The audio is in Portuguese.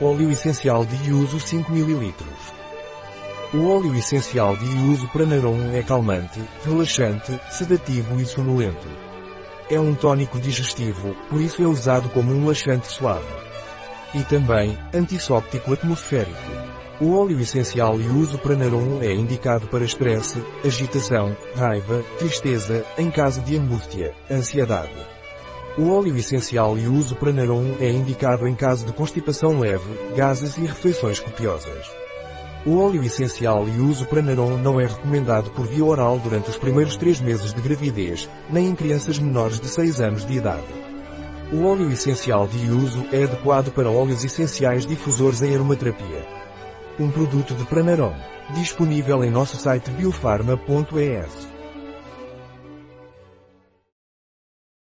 Óleo essencial de uso 5 ml. O óleo essencial de uso Pranarum é calmante, relaxante, sedativo e sonolento. É um tônico digestivo, por isso é usado como um laxante suave. E também, antissóptico atmosférico. O óleo essencial e uso Pranarum é indicado para estresse, agitação, raiva, tristeza, em caso de angústia, ansiedade. O óleo essencial e uso Pranarum é indicado em caso de constipação leve, gases e refeições copiosas. O óleo essencial e uso Pranarum não é recomendado por via oral durante os primeiros três meses de gravidez, nem em crianças menores de 6 anos de idade. O óleo essencial de uso é adequado para óleos essenciais difusores em aromaterapia. Um produto de Pranarum. Disponível em nosso site biofarma.es.